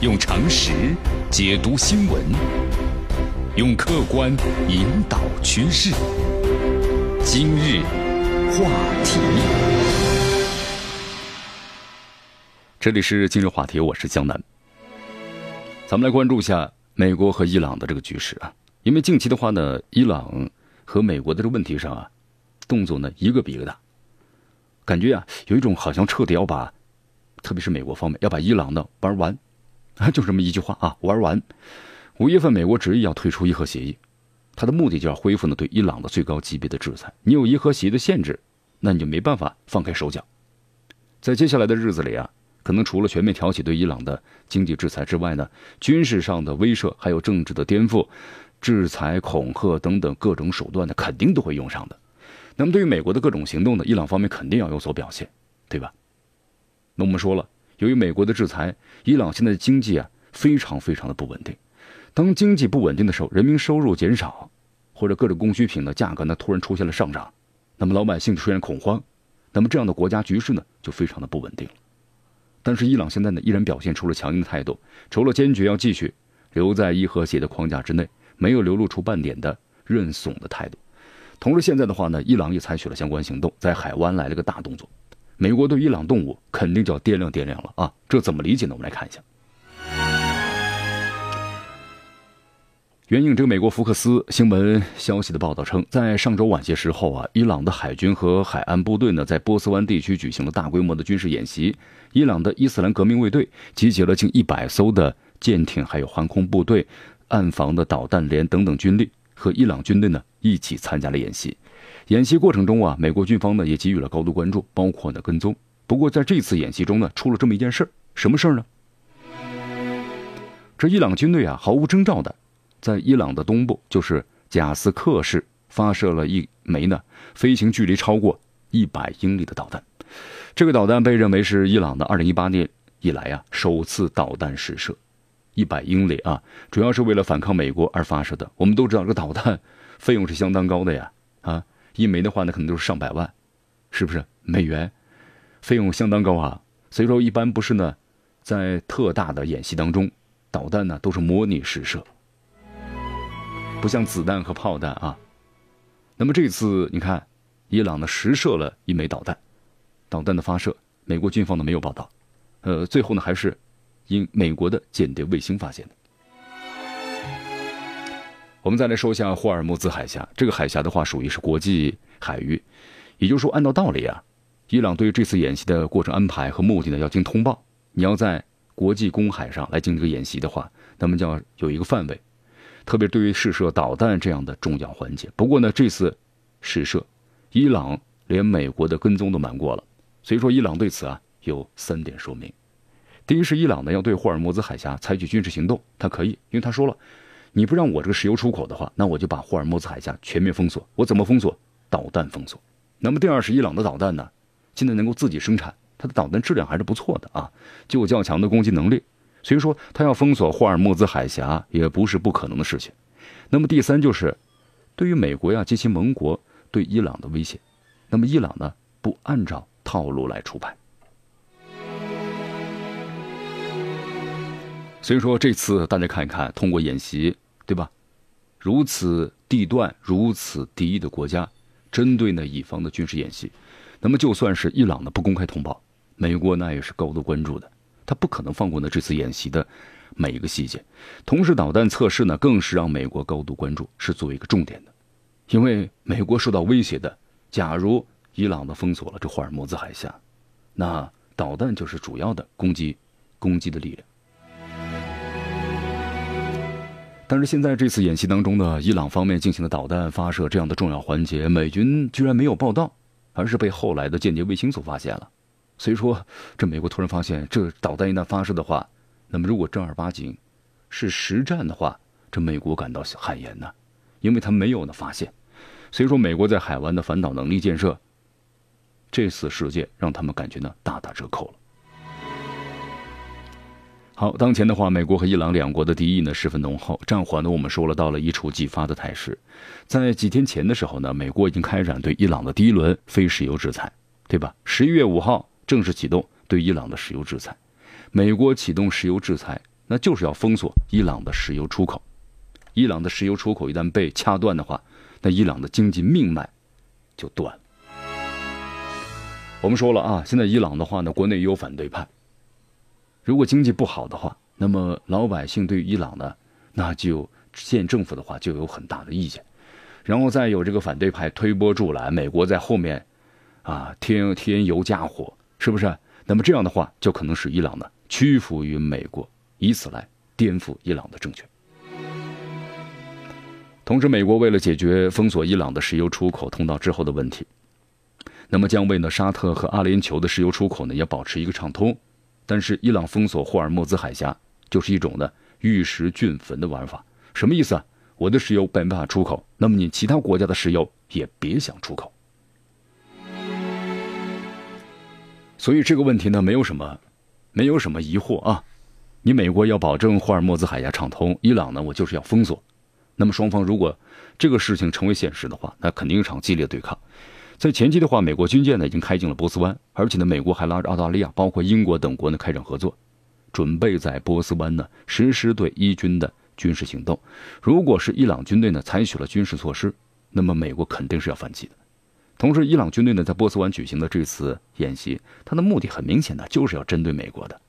用常识解读新闻，用客观引导趋势。今日话题，这里是今日话题，我是江南。咱们来关注一下美国和伊朗的这个局势啊，因为近期的话呢，伊朗和美国的这个问题上啊，动作呢一个比一个大，感觉啊有一种好像彻底要把，特别是美国方面要把伊朗呢玩完。就这么一句话啊，玩完。五月份，美国执意要退出伊核协议，它的目的就要恢复呢对伊朗的最高级别的制裁。你有伊核协议的限制，那你就没办法放开手脚。在接下来的日子里啊，可能除了全面挑起对伊朗的经济制裁之外呢，军事上的威慑，还有政治的颠覆、制裁、恐吓等等各种手段呢，肯定都会用上的。那么对于美国的各种行动呢，伊朗方面肯定要有所表现，对吧？那我们说了。由于美国的制裁，伊朗现在的经济啊非常非常的不稳定。当经济不稳定的时候，人民收入减少，或者各种供需品的价格呢突然出现了上涨，那么老百姓就出现恐慌，那么这样的国家局势呢就非常的不稳定了。但是伊朗现在呢依然表现出了强硬的态度，除了坚决要继续留在伊核协的框架之内，没有流露出半点的认怂的态度。同时，现在的话呢，伊朗也采取了相关行动，在海湾来了个大动作。美国对伊朗动武肯定就要掂量掂量了啊！这怎么理解呢？我们来看一下。援引这个美国福克斯新闻消息的报道称，在上周晚些时候啊，伊朗的海军和海岸部队呢，在波斯湾地区举行了大规模的军事演习。伊朗的伊斯兰革命卫队集结了近一百艘的舰艇，还有航空部队、岸防的导弹连等等军力，和伊朗军队呢一起参加了演习。演习过程中啊，美国军方呢也给予了高度关注，包括呢跟踪。不过在这次演习中呢，出了这么一件事儿什么事儿呢？这伊朗军队啊，毫无征兆的，在伊朗的东部，就是贾斯克市发射了一枚呢，飞行距离超过一百英里的导弹。这个导弹被认为是伊朗的二零一八年以来啊首次导弹试射，一百英里啊，主要是为了反抗美国而发射的。我们都知道，这个导弹 费用是相当高的呀，啊。一枚的话呢，可能都是上百万，是不是美元？费用相当高啊。所以说，一般不是呢，在特大的演习当中，导弹呢都是模拟试射，不像子弹和炮弹啊。那么这次你看，伊朗呢实射了一枚导弹，导弹的发射，美国军方呢没有报道，呃，最后呢还是因美国的间谍卫星发现的。我们再来说一下霍尔木兹海峡。这个海峡的话，属于是国际海域，也就是说，按照道理啊，伊朗对于这次演习的过程安排和目的呢，要经通报。你要在国际公海上来进行这个演习的话，那么就要有一个范围，特别对于试射导弹这样的重要环节。不过呢，这次试射，伊朗连美国的跟踪都瞒过了，所以说伊朗对此啊有三点说明：第一是伊朗呢要对霍尔木兹海峡采取军事行动，他可以，因为他说了。你不让我这个石油出口的话，那我就把霍尔木兹海峡全面封锁。我怎么封锁？导弹封锁。那么第二是伊朗的导弹呢，现在能够自己生产，它的导弹质量还是不错的啊，具有较强的攻击能力。所以说，它要封锁霍尔木兹海峡也不是不可能的事情。那么第三就是，对于美国呀及其盟国对伊朗的威胁，那么伊朗呢不按照套路来出牌。所以说，这次大家看一看，通过演习，对吧？如此地段、如此敌意的国家，针对呢乙方的军事演习，那么就算是伊朗的不公开通报，美国那也是高度关注的，他不可能放过呢这次演习的每一个细节。同时，导弹测试呢更是让美国高度关注，是作为一个重点的，因为美国受到威胁的，假如伊朗的封锁了这霍尔木兹海峡，那导弹就是主要的攻击攻击的力量。但是现在这次演习当中呢，伊朗方面进行的导弹发射这样的重要环节，美军居然没有报道，而是被后来的间谍卫星所发现了。所以说，这美国突然发现这导弹一旦发射的话，那么如果正儿八经是实战的话，这美国感到汗颜呐，因为他没有呢发现。所以说，美国在海湾的反导能力建设，这次事件让他们感觉呢大打折扣了。好，当前的话，美国和伊朗两国的敌意呢十分浓厚，战火呢我们说了到了一触即发的态势。在几天前的时候呢，美国已经开展对伊朗的第一轮非石油制裁，对吧？十一月五号正式启动对伊朗的石油制裁。美国启动石油制裁，那就是要封锁伊朗的石油出口。伊朗的石油出口一旦被掐断的话，那伊朗的经济命脉就断了。我们说了啊，现在伊朗的话呢，国内也有反对派。如果经济不好的话，那么老百姓对伊朗呢，那就现政府的话就有很大的意见。然后再有这个反对派推波助澜，美国在后面啊添添油加火，是不是？那么这样的话，就可能使伊朗呢屈服于美国，以此来颠覆伊朗的政权。同时，美国为了解决封锁伊朗的石油出口通道之后的问题。那么将为呢沙特和阿联酋的石油出口呢也保持一个畅通，但是伊朗封锁霍尔木兹海峡就是一种呢玉石俱焚的玩法，什么意思啊？我的石油没办法出口，那么你其他国家的石油也别想出口。所以这个问题呢没有什么，没有什么疑惑啊。你美国要保证霍尔木兹海峡畅通，伊朗呢我就是要封锁。那么双方如果这个事情成为现实的话，那肯定一场激烈对抗。在前期的话，美国军舰呢已经开进了波斯湾，而且呢，美国还拉着澳大利亚、包括英国等国呢开展合作，准备在波斯湾呢实施对伊军的军事行动。如果是伊朗军队呢采取了军事措施，那么美国肯定是要反击的。同时，伊朗军队呢在波斯湾举行的这次演习，它的目的很明显的就是要针对美国的。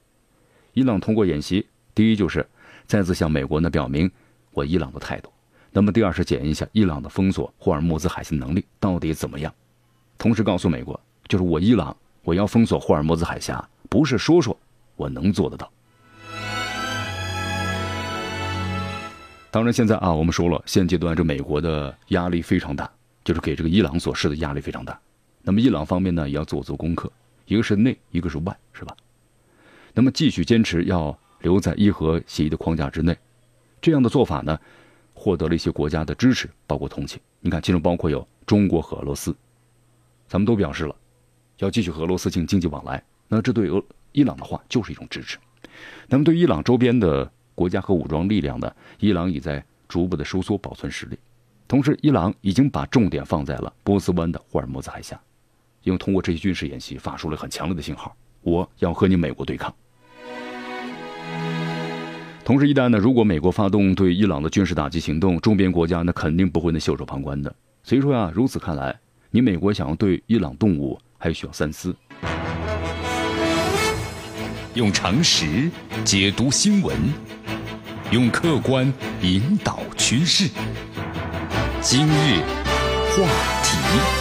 伊朗通过演习，第一就是再次向美国呢表明我伊朗的态度；那么第二是检验一下伊朗的封锁霍尔木兹海峡能力到底怎么样。同时告诉美国，就是我伊朗，我要封锁霍尔木兹海峡，不是说说，我能做得到。当然，现在啊，我们说了，现阶段这美国的压力非常大，就是给这个伊朗所施的压力非常大。那么伊朗方面呢，也要做足功课，一个是内，一个是外，是吧？那么继续坚持要留在伊核协议的框架之内，这样的做法呢，获得了一些国家的支持，包括同情。你看，其中包括有中国和俄罗斯。咱们都表示了，要继续和俄罗斯进行经济往来，那这对俄伊朗的话就是一种支持。那么对伊朗周边的国家和武装力量呢，伊朗已在逐步的收缩，保存实力。同时，伊朗已经把重点放在了波斯湾的霍尔木兹海峡，因为通过这些军事演习发出了很强烈的信号：我要和你美国对抗。同时，一旦呢，如果美国发动对伊朗的军事打击行动，周边国家那肯定不会呢袖手旁观的。所以说呀，如此看来。你美国想要对伊朗动武，还需要三思。用常识解读新闻，用客观引导趋势。今日话题。